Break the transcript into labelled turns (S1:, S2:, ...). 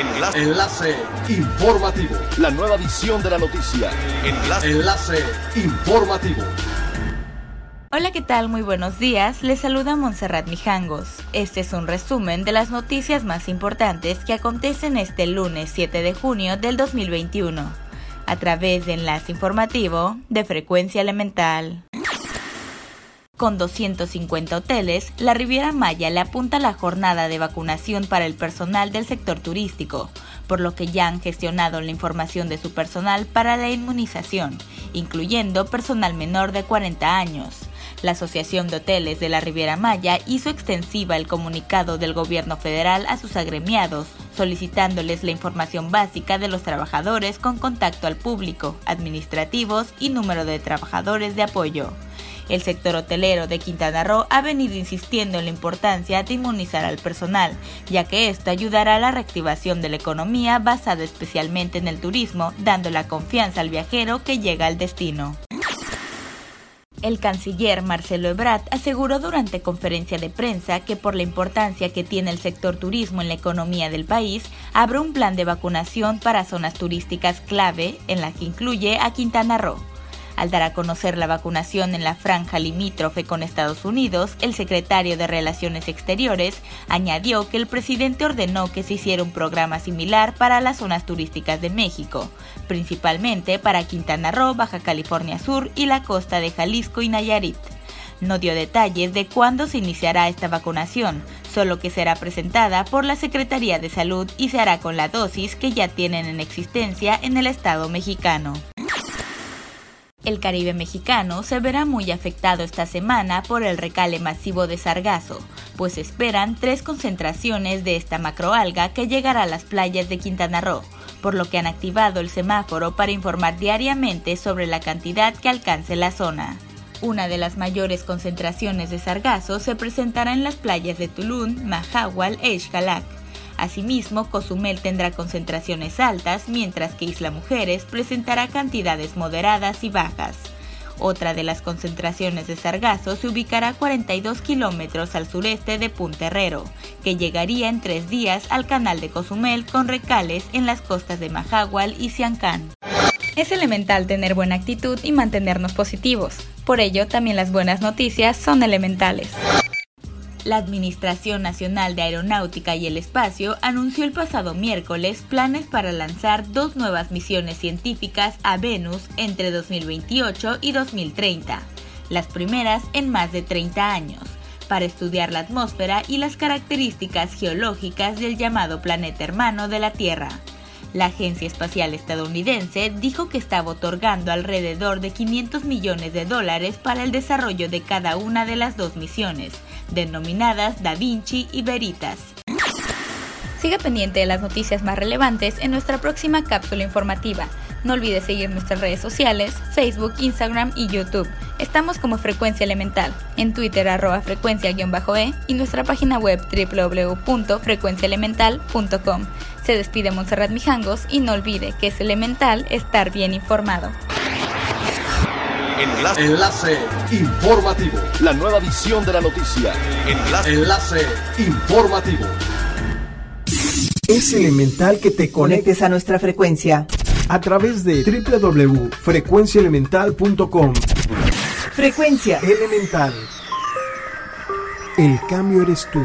S1: Enlace. Enlace informativo.
S2: La nueva edición de la noticia.
S1: Enlace. Enlace informativo.
S3: Hola, ¿qué tal? Muy buenos días. Les saluda Montserrat Mijangos. Este es un resumen de las noticias más importantes que acontecen este lunes 7 de junio del 2021, a través de Enlace Informativo de Frecuencia Elemental. Con 250 hoteles, la Riviera Maya le apunta la jornada de vacunación para el personal del sector turístico, por lo que ya han gestionado la información de su personal para la inmunización, incluyendo personal menor de 40 años. La Asociación de Hoteles de la Riviera Maya hizo extensiva el comunicado del gobierno federal a sus agremiados, solicitándoles la información básica de los trabajadores con contacto al público, administrativos y número de trabajadores de apoyo. El sector hotelero de Quintana Roo ha venido insistiendo en la importancia de inmunizar al personal, ya que esto ayudará a la reactivación de la economía basada especialmente en el turismo, dando la confianza al viajero que llega al destino. El canciller Marcelo Ebrard aseguró durante conferencia de prensa que por la importancia que tiene el sector turismo en la economía del país, habrá un plan de vacunación para zonas turísticas clave en la que incluye a Quintana Roo. Al dar a conocer la vacunación en la franja limítrofe con Estados Unidos, el secretario de Relaciones Exteriores añadió que el presidente ordenó que se hiciera un programa similar para las zonas turísticas de México, principalmente para Quintana Roo, Baja California Sur y la costa de Jalisco y Nayarit. No dio detalles de cuándo se iniciará esta vacunación, solo que será presentada por la Secretaría de Salud y se hará con la dosis que ya tienen en existencia en el Estado mexicano. El Caribe mexicano se verá muy afectado esta semana por el recale masivo de sargazo, pues esperan tres concentraciones de esta macroalga que llegará a las playas de Quintana Roo, por lo que han activado el semáforo para informar diariamente sobre la cantidad que alcance la zona. Una de las mayores concentraciones de sargazo se presentará en las playas de Tulum, Mahahual e Xcalac. Asimismo, Cozumel tendrá concentraciones altas, mientras que Isla Mujeres presentará cantidades moderadas y bajas. Otra de las concentraciones de sargazo se ubicará a 42 kilómetros al sureste de Punta Herrero, que llegaría en tres días al canal de Cozumel con recales en las costas de Mahahual y Siancán. Es elemental tener buena actitud y mantenernos positivos. Por ello, también las buenas noticias son elementales. La Administración Nacional de Aeronáutica y el Espacio anunció el pasado miércoles planes para lanzar dos nuevas misiones científicas a Venus entre 2028 y 2030, las primeras en más de 30 años, para estudiar la atmósfera y las características geológicas del llamado planeta hermano de la Tierra. La Agencia Espacial Estadounidense dijo que estaba otorgando alrededor de 500 millones de dólares para el desarrollo de cada una de las dos misiones, denominadas Da Vinci y Veritas. Siga pendiente de las noticias más relevantes en nuestra próxima cápsula informativa. No olvide seguir nuestras redes sociales, Facebook, Instagram y YouTube. Estamos como Frecuencia Elemental, en Twitter arroba frecuencia-e y nuestra página web www.frecuenciaelemental.com. Se despide Montserrat Mijangos y no olvide que es elemental estar bien informado.
S1: Enlace. Enlace informativo.
S2: La nueva edición de la noticia.
S1: Enlace. Enlace informativo.
S4: Es elemental que te conectes a nuestra frecuencia a través de www.frecuenciaelemental.com. Frecuencia Elemental. El cambio eres tú.